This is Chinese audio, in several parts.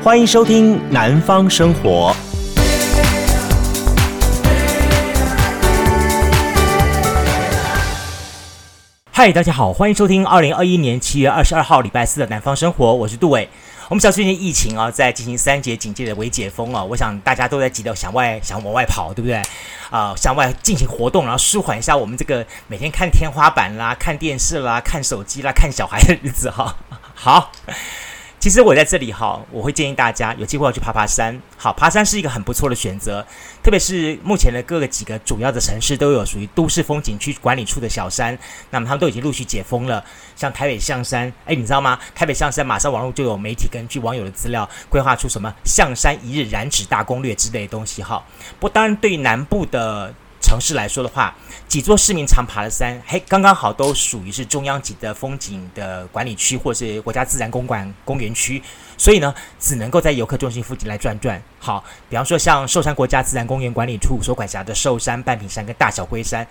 欢迎收听《南方生活》。嗨，大家好，欢迎收听二零二一年七月二十二号礼拜四的《南方生活》，我是杜伟。我们小最近疫情啊，在进行三节警戒的微解封啊，我想大家都在急着想外想往外跑，对不对？啊、向外进行活动，然后舒缓一下我们这个每天看天花板啦、看电视啦、看手机啦、看小孩的日子哈。好。其实我在这里哈，我会建议大家有机会要去爬爬山。好，爬山是一个很不错的选择，特别是目前的各个几个主要的城市都有属于都市风景区管理处的小山，那么他们都已经陆续解封了。像台北象山，哎，你知道吗？台北象山马上网络就有媒体根据网友的资料规划出什么象山一日燃脂大攻略之类的东西哈。不过当然，对于南部的。城市来说的话，几座市民常爬的山，嘿，刚刚好都属于是中央级的风景的管理区，或是国家自然公馆公园区，所以呢，只能够在游客中心附近来转转。好，比方说像寿山国家自然公园管理处所管辖的寿山、半屏山跟大小龟山，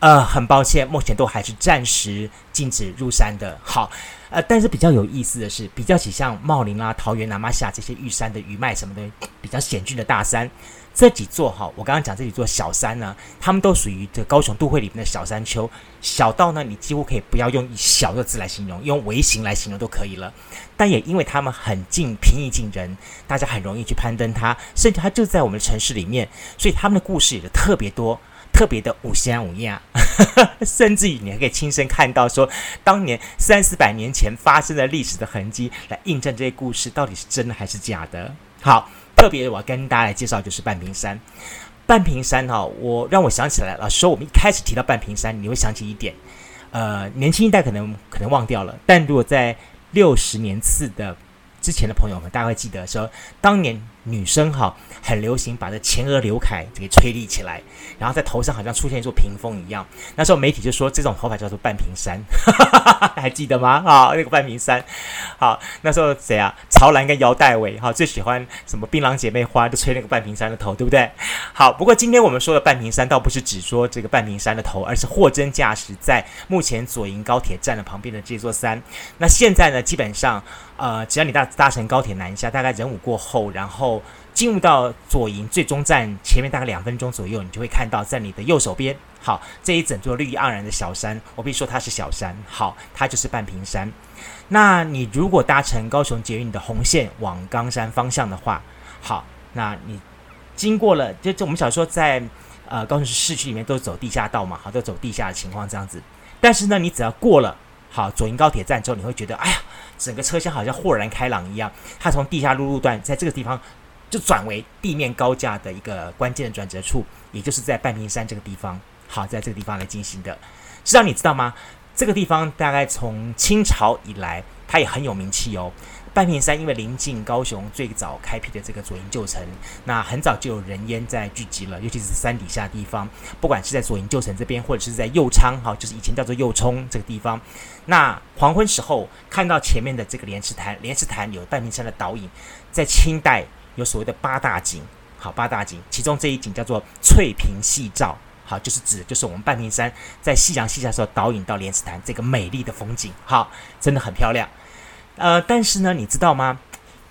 呃，很抱歉，目前都还是暂时禁止入山的。好，呃，但是比较有意思的是，比较起像茂林啦、桃园、南玛夏这些玉山的余脉什么的比较险峻的大山。这几座哈，我刚刚讲这几座小山呢，他们都属于这高雄都会里面的小山丘。小到呢，你几乎可以不要用“小”的字来形容，用“微型”来形容都可以了。但也因为他们很近，平易近人，大家很容易去攀登它，甚至它就在我们的城市里面，所以他们的故事也特别多，特别的五香五样，甚至于你还可以亲身看到说，当年三四百年前发生的历史的痕迹，来印证这些故事到底是真的还是假的。好。特别我要跟大家来介绍就是半屏山。半屏山哈、我让我想起来了。说我们一开始提到半屏山，你会想起一点，呃，年轻一代可能可能忘掉了。但如果在六十年次的之前的朋友们，大家会记得说，当年。女生哈很流行把这前额刘海给吹立起来，然后在头上好像出现一座屏风一样。那时候媒体就说这种头发叫做半屏山，还记得吗？啊，那个半屏山。好，那时候谁啊？曹兰跟姚代伟哈最喜欢什么槟榔姐妹花，就吹那个半屏山的头，对不对？好，不过今天我们说的半屏山倒不是只说这个半屏山的头，而是货真价实在目前左营高铁站的旁边的这座山。那现在呢，基本上呃，只要你搭搭乘高铁南下，大概人武过后，然后进入到左营最终站前面大概两分钟左右，你就会看到在你的右手边，好，这一整座绿意盎然的小山，我必须说它是小山，好，它就是半屏山。那你如果搭乘高雄捷运的红线往冈山方向的话，好，那你经过了，就就我们小时候在呃高雄市区里面都走地下道嘛，好，都走地下的情况这样子。但是呢，你只要过了好左营高铁站之后，你会觉得，哎呀，整个车厢好像豁然开朗一样，它从地下路路段在这个地方。就转为地面高架的一个关键的转折处，也就是在半屏山这个地方。好，在这个地方来进行的。实际上你知道吗？这个地方大概从清朝以来，它也很有名气哦。半屏山因为临近高雄最早开辟的这个左营旧城，那很早就有人烟在聚集了，尤其是山底下地方，不管是在左营旧城这边，或者是在右昌，哈，就是以前叫做右冲这个地方。那黄昏时候看到前面的这个莲池潭，莲池潭有半屏山的倒影，在清代。有所谓的八大景，好，八大景，其中这一景叫做翠屏夕照，好，就是指就是我们半屏山在夕阳西下的时候导引到莲池潭这个美丽的风景，好，真的很漂亮。呃，但是呢，你知道吗？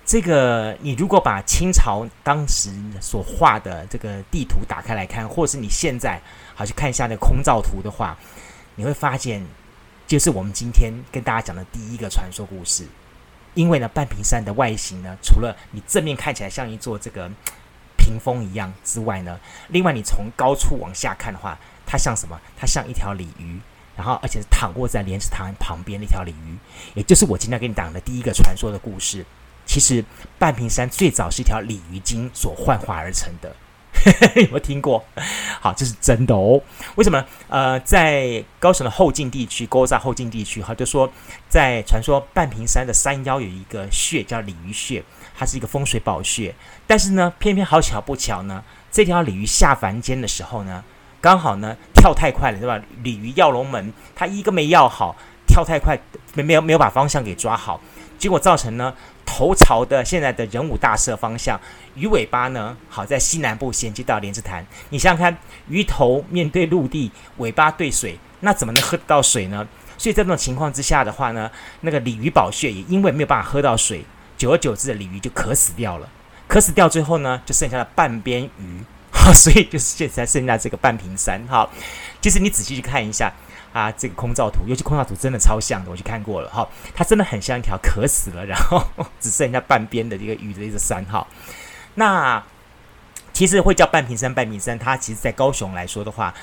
这个你如果把清朝当时所画的这个地图打开来看，或者是你现在好去看一下那个空照图的话，你会发现，就是我们今天跟大家讲的第一个传说故事。因为呢，半屏山的外形呢，除了你正面看起来像一座这个屏风一样之外呢，另外你从高处往下看的话，它像什么？它像一条鲤鱼，然后而且是躺卧在莲池潭旁边那条鲤鱼，也就是我今天给你讲的第一个传说的故事。其实半屏山最早是一条鲤鱼精所幻化而成的。有没有听过？好，这是真的哦。为什么？呃，在高雄的后劲地区，沟在后劲地区，哈，就说在传说半屏山的山腰有一个穴叫鲤鱼穴，它是一个风水宝穴。但是呢，偏偏好巧不巧呢，这条鲤鱼下凡间的时候呢，刚好呢跳太快了，对吧？鲤鱼跃龙门，它一个没跃好，跳太快，没没有没有把方向给抓好，结果造成呢。头朝的现在的人武大社方向，鱼尾巴呢，好在西南部衔接到莲池潭。你想想看，鱼头面对陆地，尾巴对水，那怎么能喝得到水呢？所以在这种情况之下的话呢，那个鲤鱼宝穴也因为没有办法喝到水，久而久之的鲤鱼就渴死掉了，渴死掉之后呢，就剩下了半边鱼，好，所以就是现在剩下这个半屏山。好，其实你仔细去看一下啊，这个空照图，尤其空照图真的超像的，我去看过了，哈，它真的很像一条渴死了，然后只剩下半边的一个鱼的一个山，哈。那其实会叫半屏山，半屏山，它其实在高雄来说的话，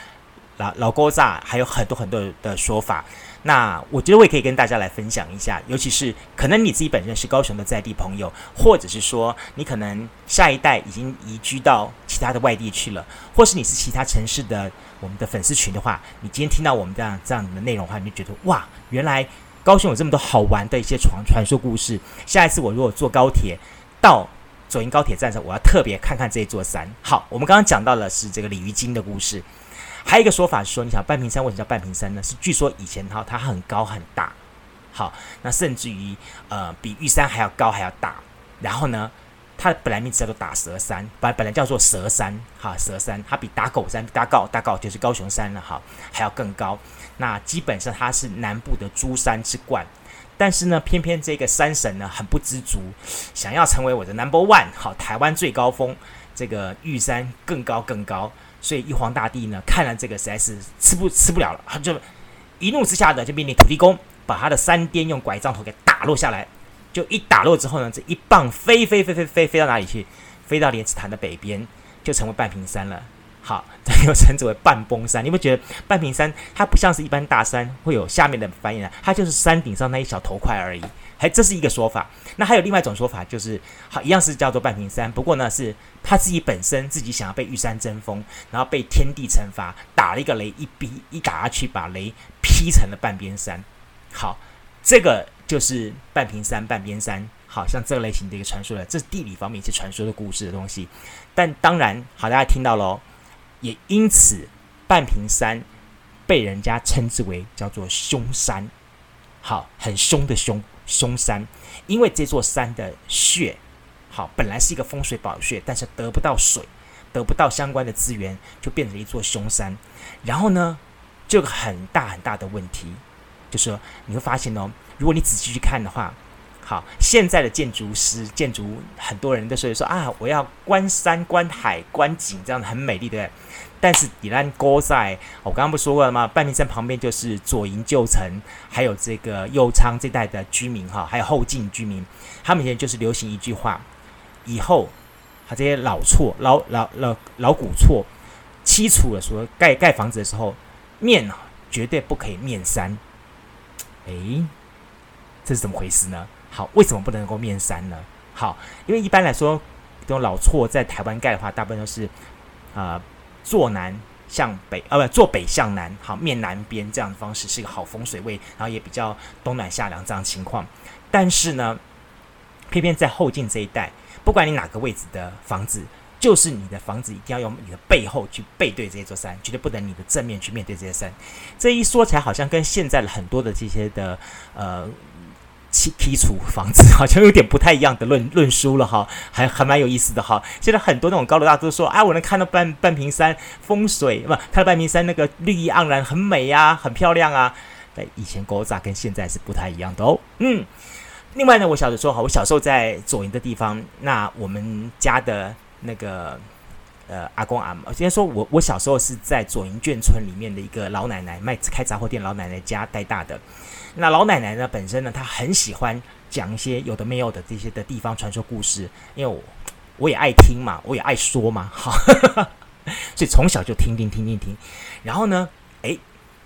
老老古早还有很多很多的说法。那我觉得我也可以跟大家来分享一下，尤其是可能你自己本身是高雄的在地朋友，或者是说你可能下一代已经移居到其他的外地去了，或是你是其他城市的我们的粉丝群的话，你今天听到我们这样这样的内容的话，你就觉得哇，原来高雄有这么多好玩的一些传传说故事。下一次我如果坐高铁到左营高铁站上，我要特别看看这座山。好，我们刚刚讲到的是这个鲤鱼精的故事。还有一个说法说，你想半屏山为什么叫半屏山呢？是据说以前哈它很高很大，好，那甚至于呃比玉山还要高还要大。然后呢，它本来名字叫做打蛇山，本本来叫做蛇山，哈，蛇山它比打狗山、打高、打高就是高雄山了，哈，还要更高。那基本上它是南部的诸山之冠，但是呢，偏偏这个山神呢很不知足，想要成为我的 number one，好，台湾最高峰，这个玉山更高更高。所以玉皇大帝呢，看了这个实在是吃不吃不了了，他就一怒之下的就命令土地公把他的山巅用拐杖头给打落下来。就一打落之后呢，这一棒飞飞飞飞飞飞到哪里去？飞到莲池潭的北边，就成为半屏山了。好，这又称之为半崩山。你会觉得半屏山它不像是一般大山会有下面的繁衍，它就是山顶上那一小头块而已。还这是一个说法。那还有另外一种说法，就是好一样是叫做半屏山，不过呢是他自己本身自己想要被玉山争锋，然后被天地惩罚，打了一个雷，一逼一打去，把雷劈成了半边山。好，这个就是半屏山、半边山，好像这个类型的一个传说了。这是地理方面一些传说的故事的东西。但当然，好，大家听到喽，也因此半屏山被人家称之为叫做凶山，好，很凶的凶。凶山，因为这座山的穴，好，本来是一个风水宝穴，但是得不到水，得不到相关的资源，就变成一座凶山。然后呢，这个很大很大的问题，就是说你会发现哦，如果你仔细去看的话，好，现在的建筑师、建筑很多人都说说啊，我要观山、观海、观景，这样很美丽，对不对？但是底兰沟在，我刚刚不说过了吗？半屏山旁边就是左营旧城，还有这个右昌这带的居民哈，还有后进居民，他们现在就是流行一句话：以后他这些老厝、老老老老古厝，七厝的时候盖盖房子的时候，面绝对不可以面山。诶，这是怎么回事呢？好，为什么不能够面山呢？好，因为一般来说，这种老厝在台湾盖的话，大部分都是啊。呃坐南向北，呃，不，坐北向南，好，面南边这样的方式是一个好风水位，然后也比较冬暖夏凉这样情况。但是呢，偏偏在后进这一带，不管你哪个位置的房子，就是你的房子一定要用你的背后去背对这座山，绝对不能你的正面去面对这些山。这一说起来，好像跟现在的很多的这些的呃。基基础房子 好像有点不太一样的论论述了哈，还还蛮有意思的哈。现在很多那种高楼大都说啊，我能看到半半屏山风水，不看到半屏山那个绿意盎然，很美呀、啊，很漂亮啊。但以前古早跟现在是不太一样的哦。嗯，另外呢，我小的时候哈，我小时候在左营的地方，那我们家的那个呃阿公阿嬷，今天说我我小时候是在左营眷村里面的一个老奶奶卖开杂货店老奶奶家带大的。那老奶奶呢？本身呢，她很喜欢讲一些有的没有的这些的地方传说故事，因为我我也爱听嘛，我也爱说嘛，哈，所以从小就听听听听听。然后呢，诶，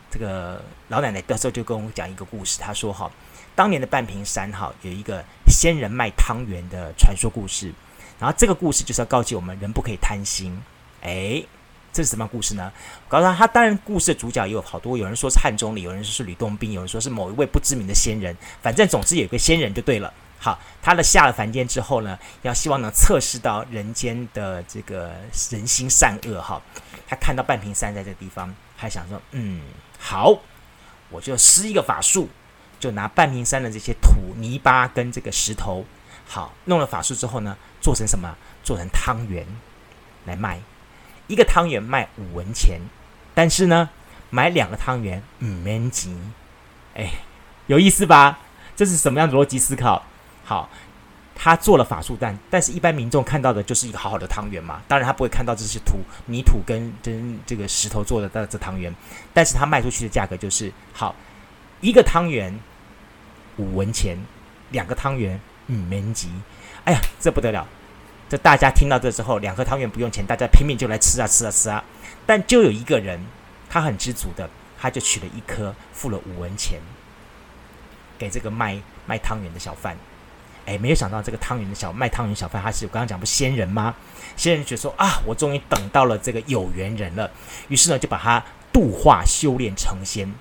这个老奶奶到时候就跟我讲一个故事，她说哈，当年的半屏山哈有一个仙人卖汤圆的传说故事，然后这个故事就是要告诫我们人不可以贪心，诶。这是什么故事呢？告诉他，他当然故事的主角也有好多，有人说是汉钟离，有人说是吕洞宾，有人说是某一位不知名的仙人。反正总之有一个仙人就对了。好，他的下了凡间之后呢，要希望能测试到人间的这个人心善恶。哈，他看到半屏山在这个地方，他想说，嗯，好，我就施一个法术，就拿半屏山的这些土泥巴跟这个石头，好，弄了法术之后呢，做成什么？做成汤圆来卖。一个汤圆卖五文钱，但是呢，买两个汤圆五元钱，哎，有意思吧？这是什么样的逻辑思考？好，他做了法术蛋，但是一般民众看到的就是一个好好的汤圆嘛，当然他不会看到这是土泥土跟跟这个石头做的这这汤圆，但是他卖出去的价格就是好一个汤圆五文钱，两个汤圆五文钱，哎呀，这不得了！这大家听到这之后，两颗汤圆不用钱，大家拼命就来吃啊吃啊吃啊，但就有一个人他很知足的，他就取了一颗，付了五文钱给这个卖卖汤圆的小贩。哎，没有想到这个汤圆的小卖汤圆小贩，他是我刚刚讲不仙人吗？仙人觉得说啊，我终于等到了这个有缘人了，于是呢就把他度化修炼成仙，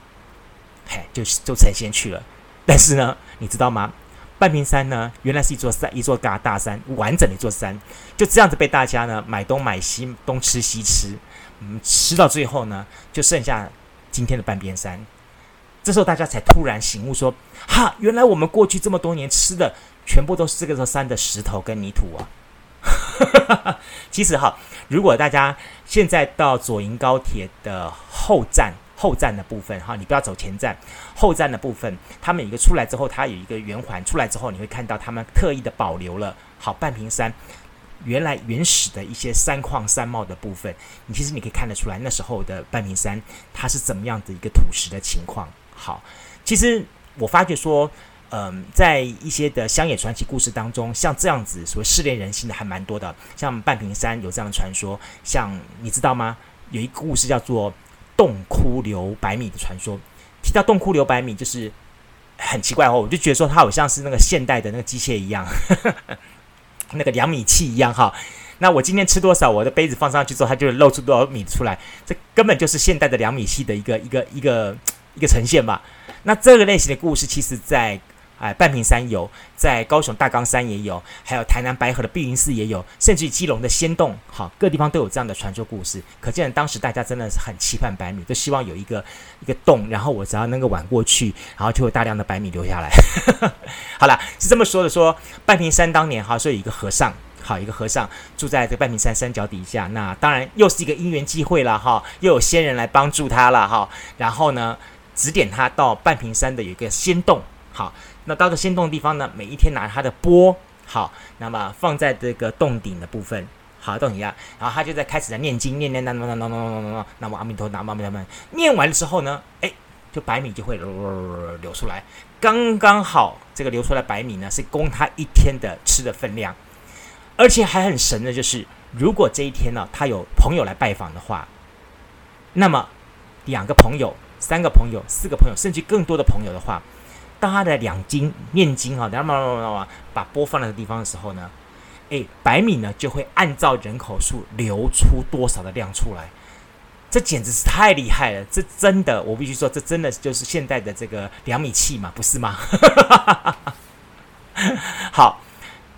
嘿，就就成仙去了。但是呢，你知道吗？半边山呢，原来是一座山，一座大大山，完整的一座山，就这样子被大家呢买东买西，东吃西吃，嗯，吃到最后呢，就剩下今天的半边山。这时候大家才突然醒悟说，哈，原来我们过去这么多年吃的。全部都是这个座山的石头跟泥土啊！其实哈，如果大家现在到左营高铁的后站后站的部分哈，你不要走前站，后站的部分，他们一个出来之后，它有一个圆环，出来之后你会看到他们特意的保留了好半屏山原来原始的一些山况山貌的部分。你其实你可以看得出来，那时候的半屏山它是怎么样的一个土石的情况。好，其实我发觉说。嗯，在一些的乡野传奇故事当中，像这样子所谓试炼人心的还蛮多的。像半屏山有这样的传说，像你知道吗？有一个故事叫做“洞窟流百米”的传说。提到“洞窟流百米”，就是很奇怪哦，我就觉得说它好像是那个现代的那个机械一样，那个量米器一样哈。那我今天吃多少，我的杯子放上去之后，它就露出多少米出来，这根本就是现代的量米器的一个一个一个一个呈现吧。那这个类型的故事，其实在哎，半屏山有，在高雄大冈山也有，还有台南白河的碧云寺也有，甚至于基隆的仙洞，好，各地方都有这样的传说故事。可见当时大家真的是很期盼白米，都希望有一个一个洞，然后我只要能够碗过去，然后就有大量的白米留下来。好了，是这么说的说，半屏山当年哈，说有一个和尚，好，一个和尚住在这半屏山山脚底下，那当然又是一个因缘际会了哈，又有仙人来帮助他了哈，然后呢，指点他到半屏山的有一个仙洞，好。那到了仙洞的地方呢，每一天拿他的钵，好，那么放在这个洞顶的部分，好，洞顶下，然后他就在开始在念经，念念念念念念念念念，南无阿弥陀，南无阿弥陀佛，念完的时候呢，哎，就白米就会流出来，刚刚好，这个流出来白米呢，是供他一天的吃的分量，而且还很神的就是，如果这一天呢，他有朋友来拜访的话，那么两个朋友、三个朋友、四个朋友，甚至更多的朋友的话。当他的两经念经哈，然后慢慢慢慢把播放在的地方的时候呢，诶，白米呢就会按照人口数流出多少的量出来，这简直是太厉害了！这真的，我必须说，这真的就是现代的这个量米器嘛，不是吗？好，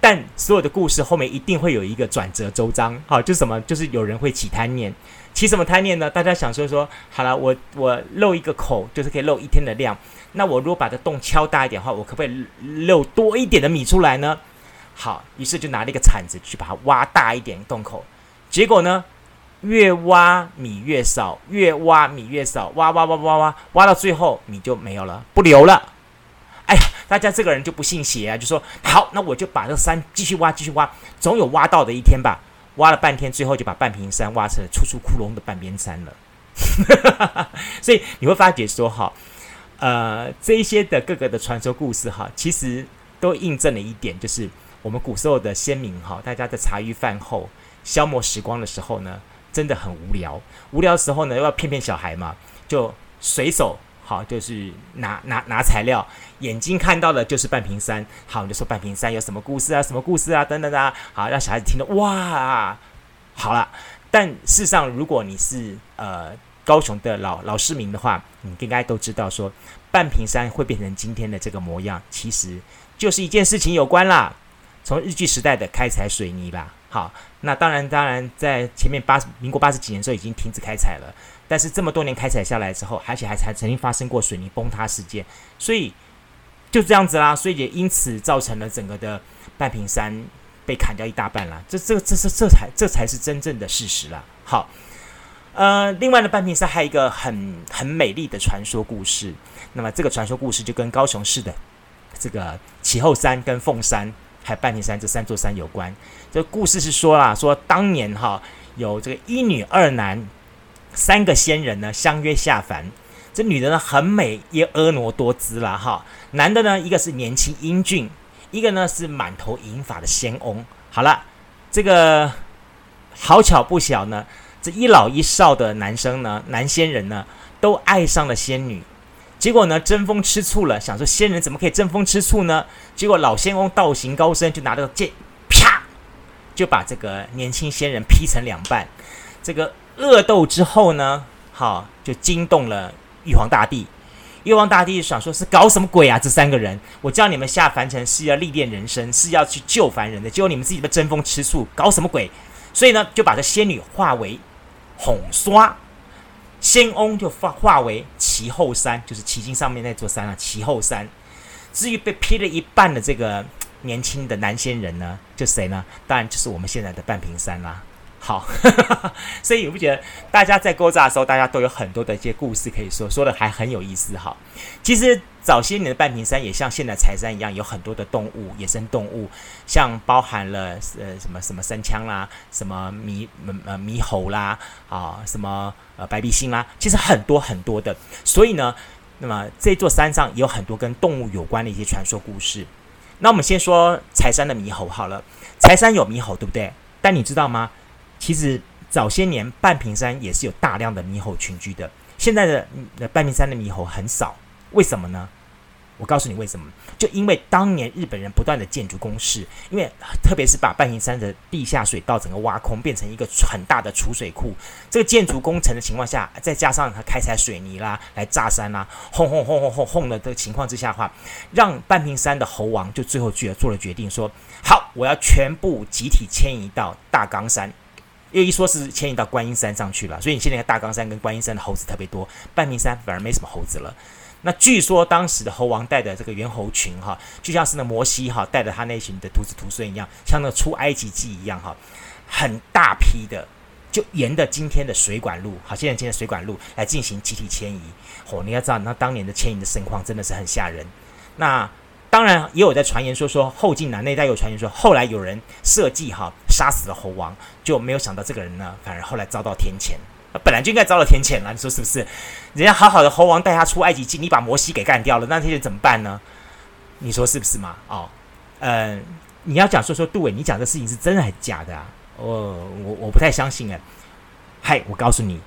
但所有的故事后面一定会有一个转折周章，好，就是什么？就是有人会起贪念，起什么贪念呢？大家想说说，好了，我我漏一个口，就是可以漏一天的量。那我如果把这洞敲大一点的话，我可不可以漏多一点的米出来呢？好，于是就拿了一个铲子去把它挖大一点洞口，结果呢，越挖米越少，越挖米越少，挖挖挖挖挖，挖到最后米就没有了，不流了。哎呀，大家这个人就不信邪啊，就说好，那我就把这山继续挖，继续挖，总有挖到的一天吧。挖了半天，最后就把半瓶山挖成了处处窟窿的半边山了。所以你会发觉说，哈。呃，这一些的各个的传说故事哈，其实都印证了一点，就是我们古时候的先民哈，大家在茶余饭后消磨时光的时候呢，真的很无聊。无聊的时候呢，又要骗骗小孩嘛，就随手好，就是拿拿拿材料，眼睛看到的就是半屏山，好，你就说半屏山有什么故事啊，什么故事啊，等等啊，好，让小孩子听得哇，好了。但事实上，如果你是呃。高雄的老老市民的话，你应该都知道说，半屏山会变成今天的这个模样，其实就是一件事情有关啦。从日据时代的开采水泥啦，好，那当然当然在前面八民国八十几年的时候已经停止开采了，但是这么多年开采下来之后，而且还还曾经发生过水泥崩塌事件，所以就这样子啦，所以也因此造成了整个的半屏山被砍掉一大半啦。这这这这这才这才是真正的事实啦。好。呃，另外呢，半屏山还有一个很很美丽的传说故事。那么这个传说故事就跟高雄市的这个旗后山跟凤山还有半屏山这三座山有关。这故事是说啦，说当年哈有这个一女二男三个仙人呢相约下凡。这女的呢很美，也婀娜多姿啦哈。男的呢一个是年轻英俊，一个呢是满头银发的仙翁。好了，这个好巧不巧呢，这一老一少的男生呢，男仙人呢都爱上了仙女。结果呢，争风吃醋了，想说仙人怎么可以争风吃醋呢？结果老仙翁道行高深，就拿着剑，啪，就把这个年轻仙人劈成两半。这个恶斗之后呢，好，就惊动了玉皇大帝。玉皇大帝想说，是搞什么鬼啊？这三个人，我叫你们下凡尘是要历练人生，是要去救凡人的，结果你们自己被争风吃醋，搞什么鬼？所以呢，就把这仙女化为红刷。仙翁就化化为其后山，就是齐经上面那座山啊，其后山。至于被劈了一半的这个年轻的男仙人呢，就谁呢？当然就是我们现在的半屏山啦。好，所以你不觉得大家在勾扎的时候，大家都有很多的一些故事可以说，说的还很有意思哈。其实早些年的半屏山也像现在柴山一样，有很多的动物，野生动物，像包含了呃什么什么山羌啦，什么猕呃猕猴啦，啊什么呃白鼻星啦，其实很多很多的。所以呢，那么这座山上也有很多跟动物有关的一些传说故事。那我们先说柴山的猕猴好了，柴山有猕猴对不对？但你知道吗？其实早些年半屏山也是有大量的猕猴群居的，现在的半屏山的猕猴很少，为什么呢？我告诉你为什么，就因为当年日本人不断的建筑工事，因为特别是把半屏山的地下水道整个挖空，变成一个很大的储水库，这个建筑工程的情况下，再加上他开采水泥啦，来炸山啦，轰轰轰轰轰轰的这个情况之下的话，让半屏山的猴王就最后决做了决定说，说好，我要全部集体迁移到大冈山。又一说是迁移到观音山上去了，所以你现在大冈山跟观音山的猴子特别多，半屏山反而没什么猴子了。那据说当时的猴王带的这个猿猴群哈，就像是那摩西哈带着他那群的徒子徒孙一样，像那出埃及记一样哈，很大批的，就沿着今天的水管路，好，现在今天水管路来进行集体迁移。哦，你要知道，那当年的迁移的盛况真的是很吓人。那当然也有在传言说说后晋南那一代有传言说，后来有人设计哈杀死了猴王，就没有想到这个人呢，反而后来遭到天谴，本来就应该遭到天谴了，你说是不是？人家好好的猴王带他出埃及记，你把摩西给干掉了，那这些怎么办呢？你说是不是嘛？哦，嗯、呃，你要讲说说杜伟，你讲的事情是真的还是假的啊？哦，我我不太相信哎。嗨，我告诉你，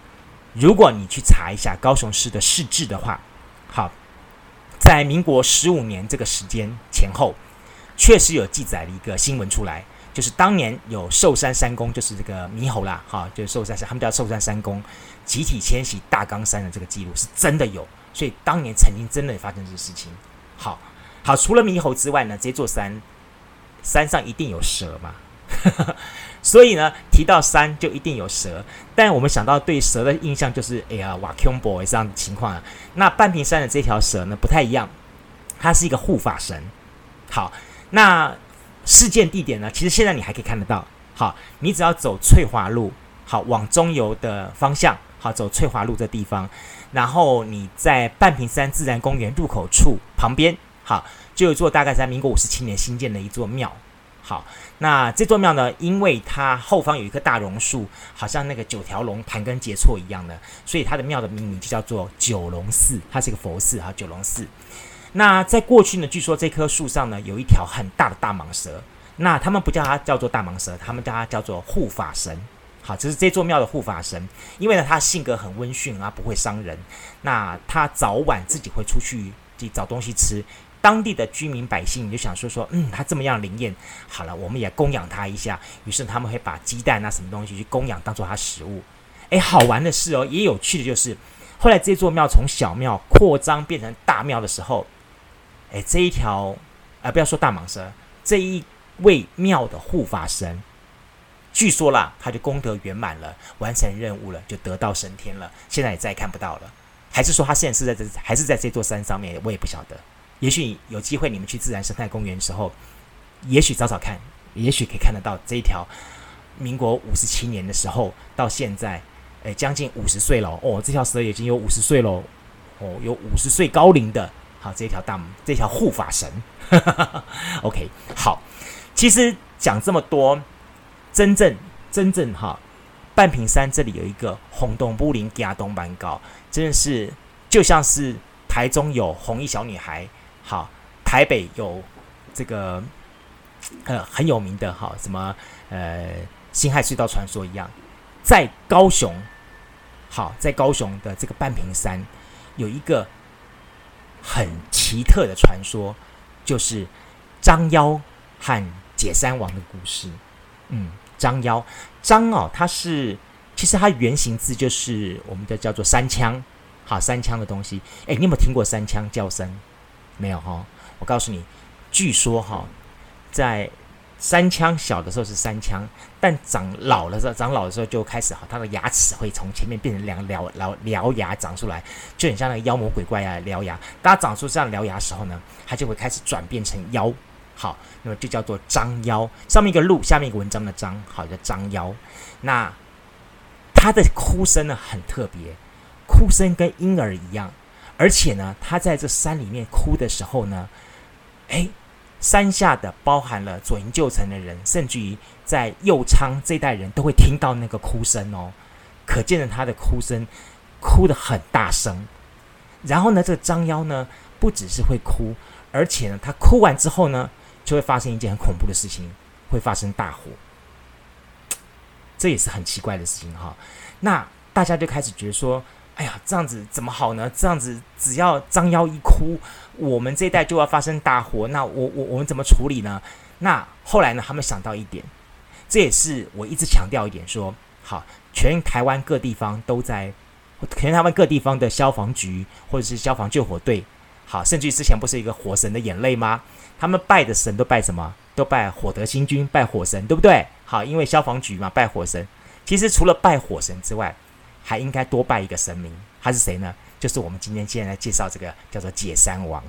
如果你去查一下高雄市的市志的话，好。在民国十五年这个时间前后，确实有记载了一个新闻出来，就是当年有寿山山公，就是这个猕猴啦，哈，就是寿山山，他们叫寿山山公，集体迁徙大冈山的这个记录是真的有，所以当年曾经真的发生这个事情。好，好，除了猕猴之外呢，这座山山上一定有蛇嘛。所以呢，提到山就一定有蛇，但我们想到对蛇的印象就是，哎呀，哇，Q boy 这样的情况啊。那半屏山的这条蛇呢，不太一样，它是一个护法神。好，那事件地点呢，其实现在你还可以看得到。好，你只要走翠华路，好，往中油的方向，好，走翠华路这地方，然后你在半屏山自然公园入口处旁边，好，就有座大概在民国五十七年新建的一座庙。好，那这座庙呢，因为它后方有一棵大榕树，好像那个九条龙盘根结错一样的，所以它的庙的命名就叫做九龙寺，它是一个佛寺哈，九龙寺。那在过去呢，据说这棵树上呢有一条很大的大蟒蛇，那他们不叫它叫做大蟒蛇，他们叫它叫做护法神。好，这是这座庙的护法神，因为呢他性格很温驯啊，不会伤人，那他早晚自己会出去去找东西吃。当地的居民百姓就想说说，嗯，他这么样灵验，好了，我们也供养他一下。于是他们会把鸡蛋啊什么东西去供养，当做他食物。诶，好玩的是哦，也有趣的就是，后来这座庙从小庙扩张变成大庙的时候，诶，这一条啊、不要说大蟒蛇，这一位庙的护法神，据说啦，他就功德圆满了，完成任务了，就得道升天了。现在也再也看不到了，还是说他现在是在这，还是在这座山上面？我也不晓得。也许有机会，你们去自然生态公园的时候，也许找找看，也许可以看得到这一条民国五十七年的时候到现在，诶，将近五十岁了哦，这条蛇已经有五十岁了哦，有五十岁高龄的，好，这条大这条护法神。呵 呵，OK，好，其实讲这么多，真正真正哈，半屏山这里有一个红洞布林加东板高，真的是就像是台中有红衣小女孩，好，台北有这个呃很有名的哈什么呃辛亥隧道传说一样，在高雄，好，在高雄的这个半屏山有一个很奇特的传说，就是张妖和解三王的故事。嗯，张妖张哦，它是其实它原型字就是我们的叫做三枪，好，三枪的东西。哎，你有没有听过三枪叫声？没有哈、我告诉你，据说哈、在三枪小的时候是三枪，但长老的时候，长老的时候就开始哈，它的牙齿会从前面变成两獠獠獠牙长出来，就很像那个妖魔鬼怪啊獠牙。当它长出这样獠牙的时候呢，它就会开始转变成妖。好，那么就叫做张妖，上面一个鹿，下面一个文章的章，好，叫张妖。那它的哭声呢很特别，哭声跟婴儿一样，而且呢，它在这山里面哭的时候呢，诶。山下的包含了左营旧城的人，甚至于在右昌这一代人都会听到那个哭声哦，可见的他的哭声哭得很大声。然后呢，这个张妖呢，不只是会哭，而且呢，他哭完之后呢，就会发生一件很恐怖的事情，会发生大火。这也是很奇怪的事情哈、那大家就开始觉得说。哎呀，这样子怎么好呢？这样子只要张妖一哭，我们这一代就要发生大火。那我我我们怎么处理呢？那后来呢？他们想到一点，这也是我一直强调一点说，好，全台湾各地方都在，全台湾各地方的消防局或者是消防救火队，好，甚至于之前不是一个火神的眼泪吗？他们拜的神都拜什么？都拜火德星君，拜火神，对不对？好，因为消防局嘛，拜火神。其实除了拜火神之外，还应该多拜一个神明，他是谁呢？就是我们今天接下来介绍这个叫做解山王。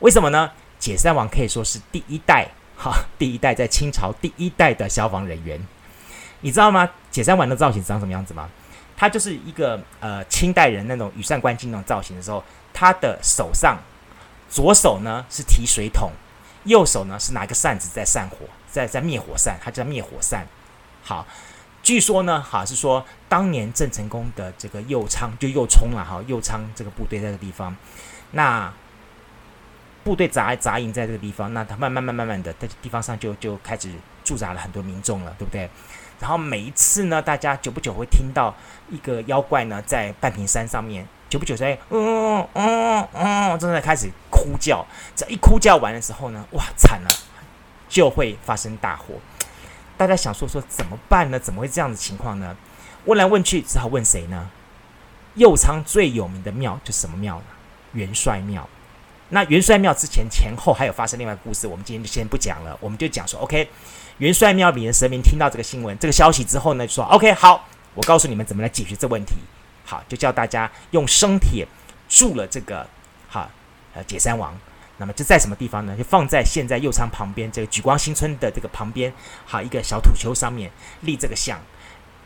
为什么呢？解山王可以说是第一代，哈，第一代在清朝第一代的消防人员。你知道吗？解山王的造型长什么样子吗？他就是一个呃清代人那种羽扇纶巾那种造型的时候，他的手上左手呢是提水桶，右手呢是拿一个扇子在扇火，在在灭火扇，他叫灭火扇。好。据说呢，哈是说当年郑成功的这个右仓就右冲了哈，右仓这个部队在这个地方，那部队扎扎营在这个地方，那他慢慢慢慢慢的在地方上就就开始驻扎了很多民众了，对不对？然后每一次呢，大家久不久会听到一个妖怪呢在半屏山上面，久不久在嗯嗯嗯正在开始哭叫，这一哭叫完的时候呢，哇惨了，就会发生大火。大家想说说怎么办呢？怎么会这样的情况呢？问来问去，只好问谁呢？右昌最有名的庙就什么庙呢？元帅庙。那元帅庙之前前后还有发生另外一个故事，我们今天就先不讲了。我们就讲说，OK，元帅庙里的神明听到这个新闻、这个消息之后呢，就说，OK，好，我告诉你们怎么来解决这问题。好，就叫大家用生铁铸了这个，好，呃，解山王。那么就在什么地方呢？就放在现在右昌旁边这个莒光新村的这个旁边，好一个小土丘上面立这个像，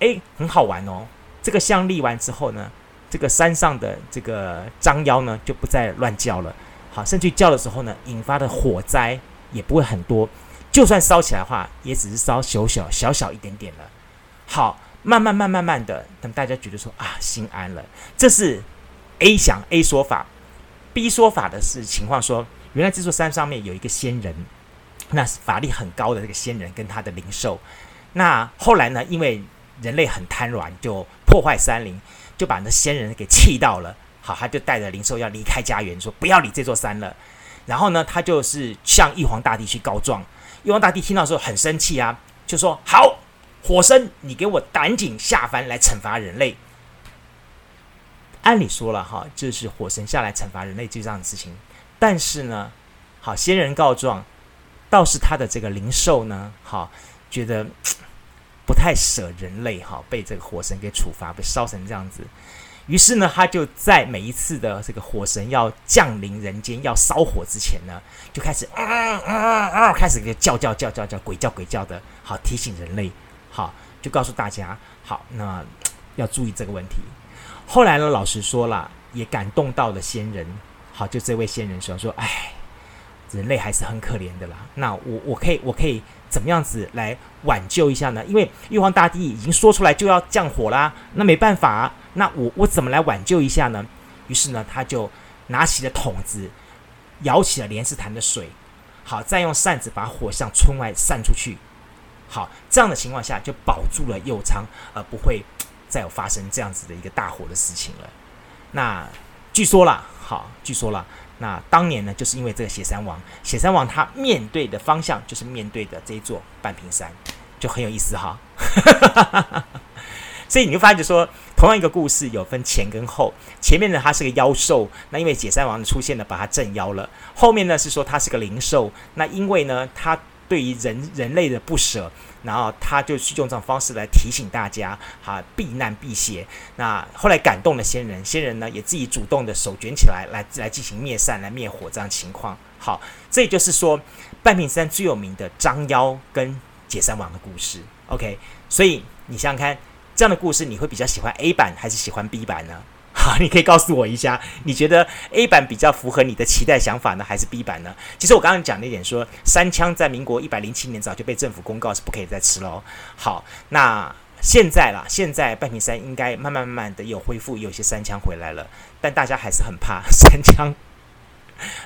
诶，很好玩哦。这个像立完之后呢，这个山上的这个张妖呢就不再乱叫了，好，甚至叫的时候呢，引发的火灾也不会很多，就算烧起来的话，也只是烧小小小小一点点了。好，慢慢慢慢慢的，等大家觉得说啊，心安了。这是 A 想 A 说法，B 说法的是情况说。原来这座山上面有一个仙人，那是法力很高的这个仙人跟他的灵兽。那后来呢，因为人类很贪婪，就破坏山林，就把那仙人给气到了。好，他就带着灵兽要离开家园，说不要理这座山了。然后呢，他就是向玉皇大帝去告状。玉皇大帝听到之后很生气啊，就说：“好，火神，你给我赶紧下凡来惩罚人类。”按理说了哈，就是火神下来惩罚人类就这样的事情。但是呢，好，仙人告状，倒是他的这个灵兽呢，好，觉得 不太舍人类，哈，被这个火神给处罚，被烧成这样子。于是呢，他就在每一次的这个火神要降临人间、要烧火之前呢，就开始啊啊啊啊，开始叫叫叫叫叫鬼叫鬼叫的，好提醒人类，好，就告诉大家，好，那要注意这个问题。后来呢，老实说了，也感动到了仙人。好，就这位仙人说说，哎，人类还是很可怜的啦。那我我可以我可以怎么样子来挽救一下呢？因为玉皇大帝已经说出来就要降火啦，那没办法啊。那我我怎么来挽救一下呢？于是呢，他就拿起了桶子，舀起了莲池潭的水，好，再用扇子把火向村外散出去。好，这样的情况下就保住了右仓，而不会再有发生这样子的一个大火的事情了。那据说啦，好，据说了，那当年呢，就是因为这个雪山王，雪山王他面对的方向就是面对的这一座半屏山，就很有意思哈。所以你就发觉说，同样一个故事有分前跟后，前面呢他是个妖兽，那因为血山王的出现呢，把他镇妖了；后面呢是说他是个灵兽，那因为呢他。对于人人类的不舍，然后他就去用这种方式来提醒大家，哈，避难避邪。那后来感动了仙人，仙人呢也自己主动的手卷起来，来来进行灭善、来灭火这样情况。好，这也就是说半屏山最有名的张妖跟解山王的故事。OK，所以你想想看，这样的故事你会比较喜欢 A 版还是喜欢 B 版呢？你可以告诉我一下，你觉得 A 版比较符合你的期待想法呢，还是 B 版呢？其实我刚刚讲那点说，三枪在民国一百零七年早就被政府公告是不可以再吃喽。好，那现在啦，现在半屏山应该慢慢慢慢的有恢复，有些三枪回来了，但大家还是很怕三枪，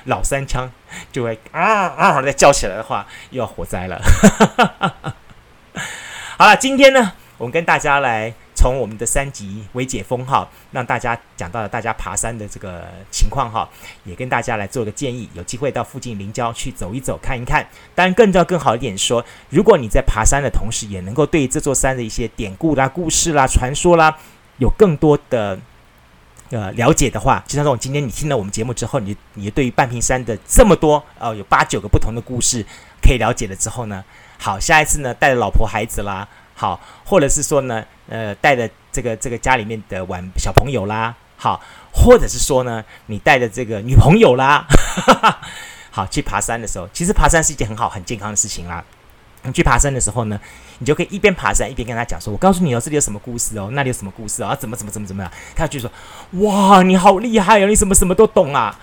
老三枪就会啊啊再叫起来的话，又要火灾了。好了，今天呢，我们跟大家来。从我们的三级微解封哈，让大家讲到了大家爬山的这个情况哈，也跟大家来做个建议，有机会到附近林郊去走一走看一看。当然，更要更好一点说，如果你在爬山的同时，也能够对这座山的一些典故啦、故事啦、传说啦，有更多的呃了解的话，就像说，今天你听了我们节目之后，你你对于半屏山的这么多哦，有八九个不同的故事可以了解了之后呢，好，下一次呢，带着老婆孩子啦。好，或者是说呢，呃，带着这个这个家里面的玩小朋友啦，好，或者是说呢，你带着这个女朋友啦，好，去爬山的时候，其实爬山是一件很好很健康的事情啦。你去爬山的时候呢，你就可以一边爬山一边跟他讲说：“我告诉你哦，这里有什么故事哦，那里有什么故事啊，怎么怎么怎么怎么样？”他就说：“哇，你好厉害哦，你什么什么都懂啊，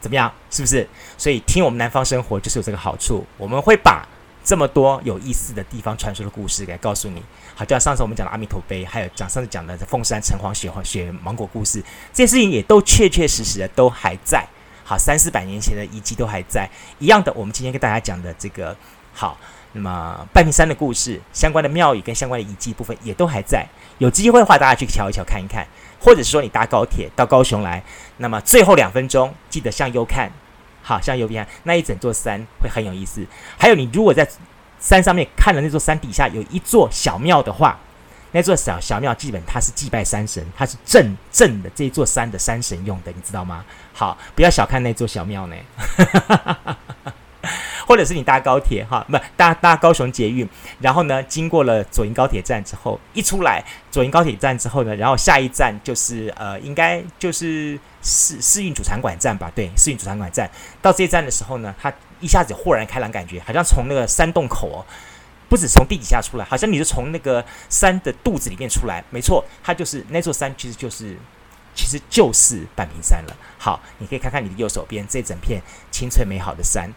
怎么样？是不是？”所以听我们南方生活就是有这个好处，我们会把。这么多有意思的地方传说的故事，来告诉你。好，就像上次我们讲的阿弥陀碑，还有讲上次讲的凤山城隍血血芒果故事，这些事情也都确确实实的都还在。好，三四百年前的遗迹都还在。一样的，我们今天跟大家讲的这个好，那么半屏山的故事，相关的庙宇跟相关的遗迹部分也都还在。有机会的话，大家去瞧一瞧，看一看，或者是说你搭高铁到高雄来，那么最后两分钟记得向右看。好，像右边那一整座山会很有意思。还有，你如果在山上面看了那座山底下有一座小庙的话，那座小小庙基本它是祭拜山神，它是镇镇的这座山的山神用的，你知道吗？好，不要小看那座小庙呢。或者是你搭高铁哈，不搭搭高雄捷运，然后呢，经过了左营高铁站之后，一出来左营高铁站之后呢，然后下一站就是呃，应该就是世世运主场馆站吧？对，世运主场馆站。到这一站的时候呢，它一下子豁然开朗，感觉好像从那个山洞口哦，不止从地底下出来，好像你是从那个山的肚子里面出来。没错，它就是那座山，其实就是其实就是半屏山了。好，你可以看看你的右手边这整片清翠美好的山。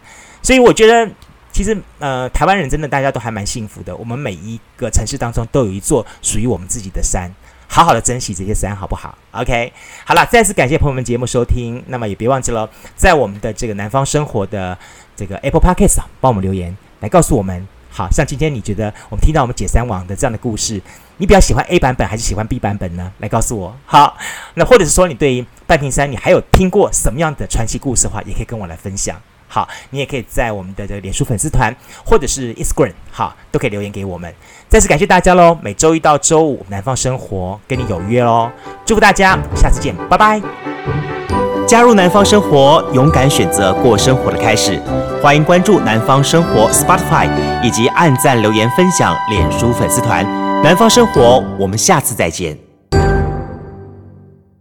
所以我觉得，其实呃，台湾人真的大家都还蛮幸福的。我们每一个城市当中都有一座属于我们自己的山，好好的珍惜这些山，好不好？OK，好了，再次感谢朋友们节目收听。那么也别忘记了，在我们的这个南方生活的这个 Apple Podcast 啊，帮我们留言来告诉我们。好像今天你觉得我们听到我们解三王的这样的故事，你比较喜欢 A 版本还是喜欢 B 版本呢？来告诉我。好，那或者是说你对于半瓶山你还有听过什么样的传奇故事的话，也可以跟我来分享。好，你也可以在我们的这个脸书粉丝团，或者是 Instagram，好，都可以留言给我们。再次感谢大家喽！每周一到周五，南方生活跟你有约喽。祝福大家，下次见，拜拜。加入南方生活，勇敢选择过生活的开始。欢迎关注南方生活 Spotify，以及按赞、留言、分享脸书粉丝团。南方生活，我们下次再见。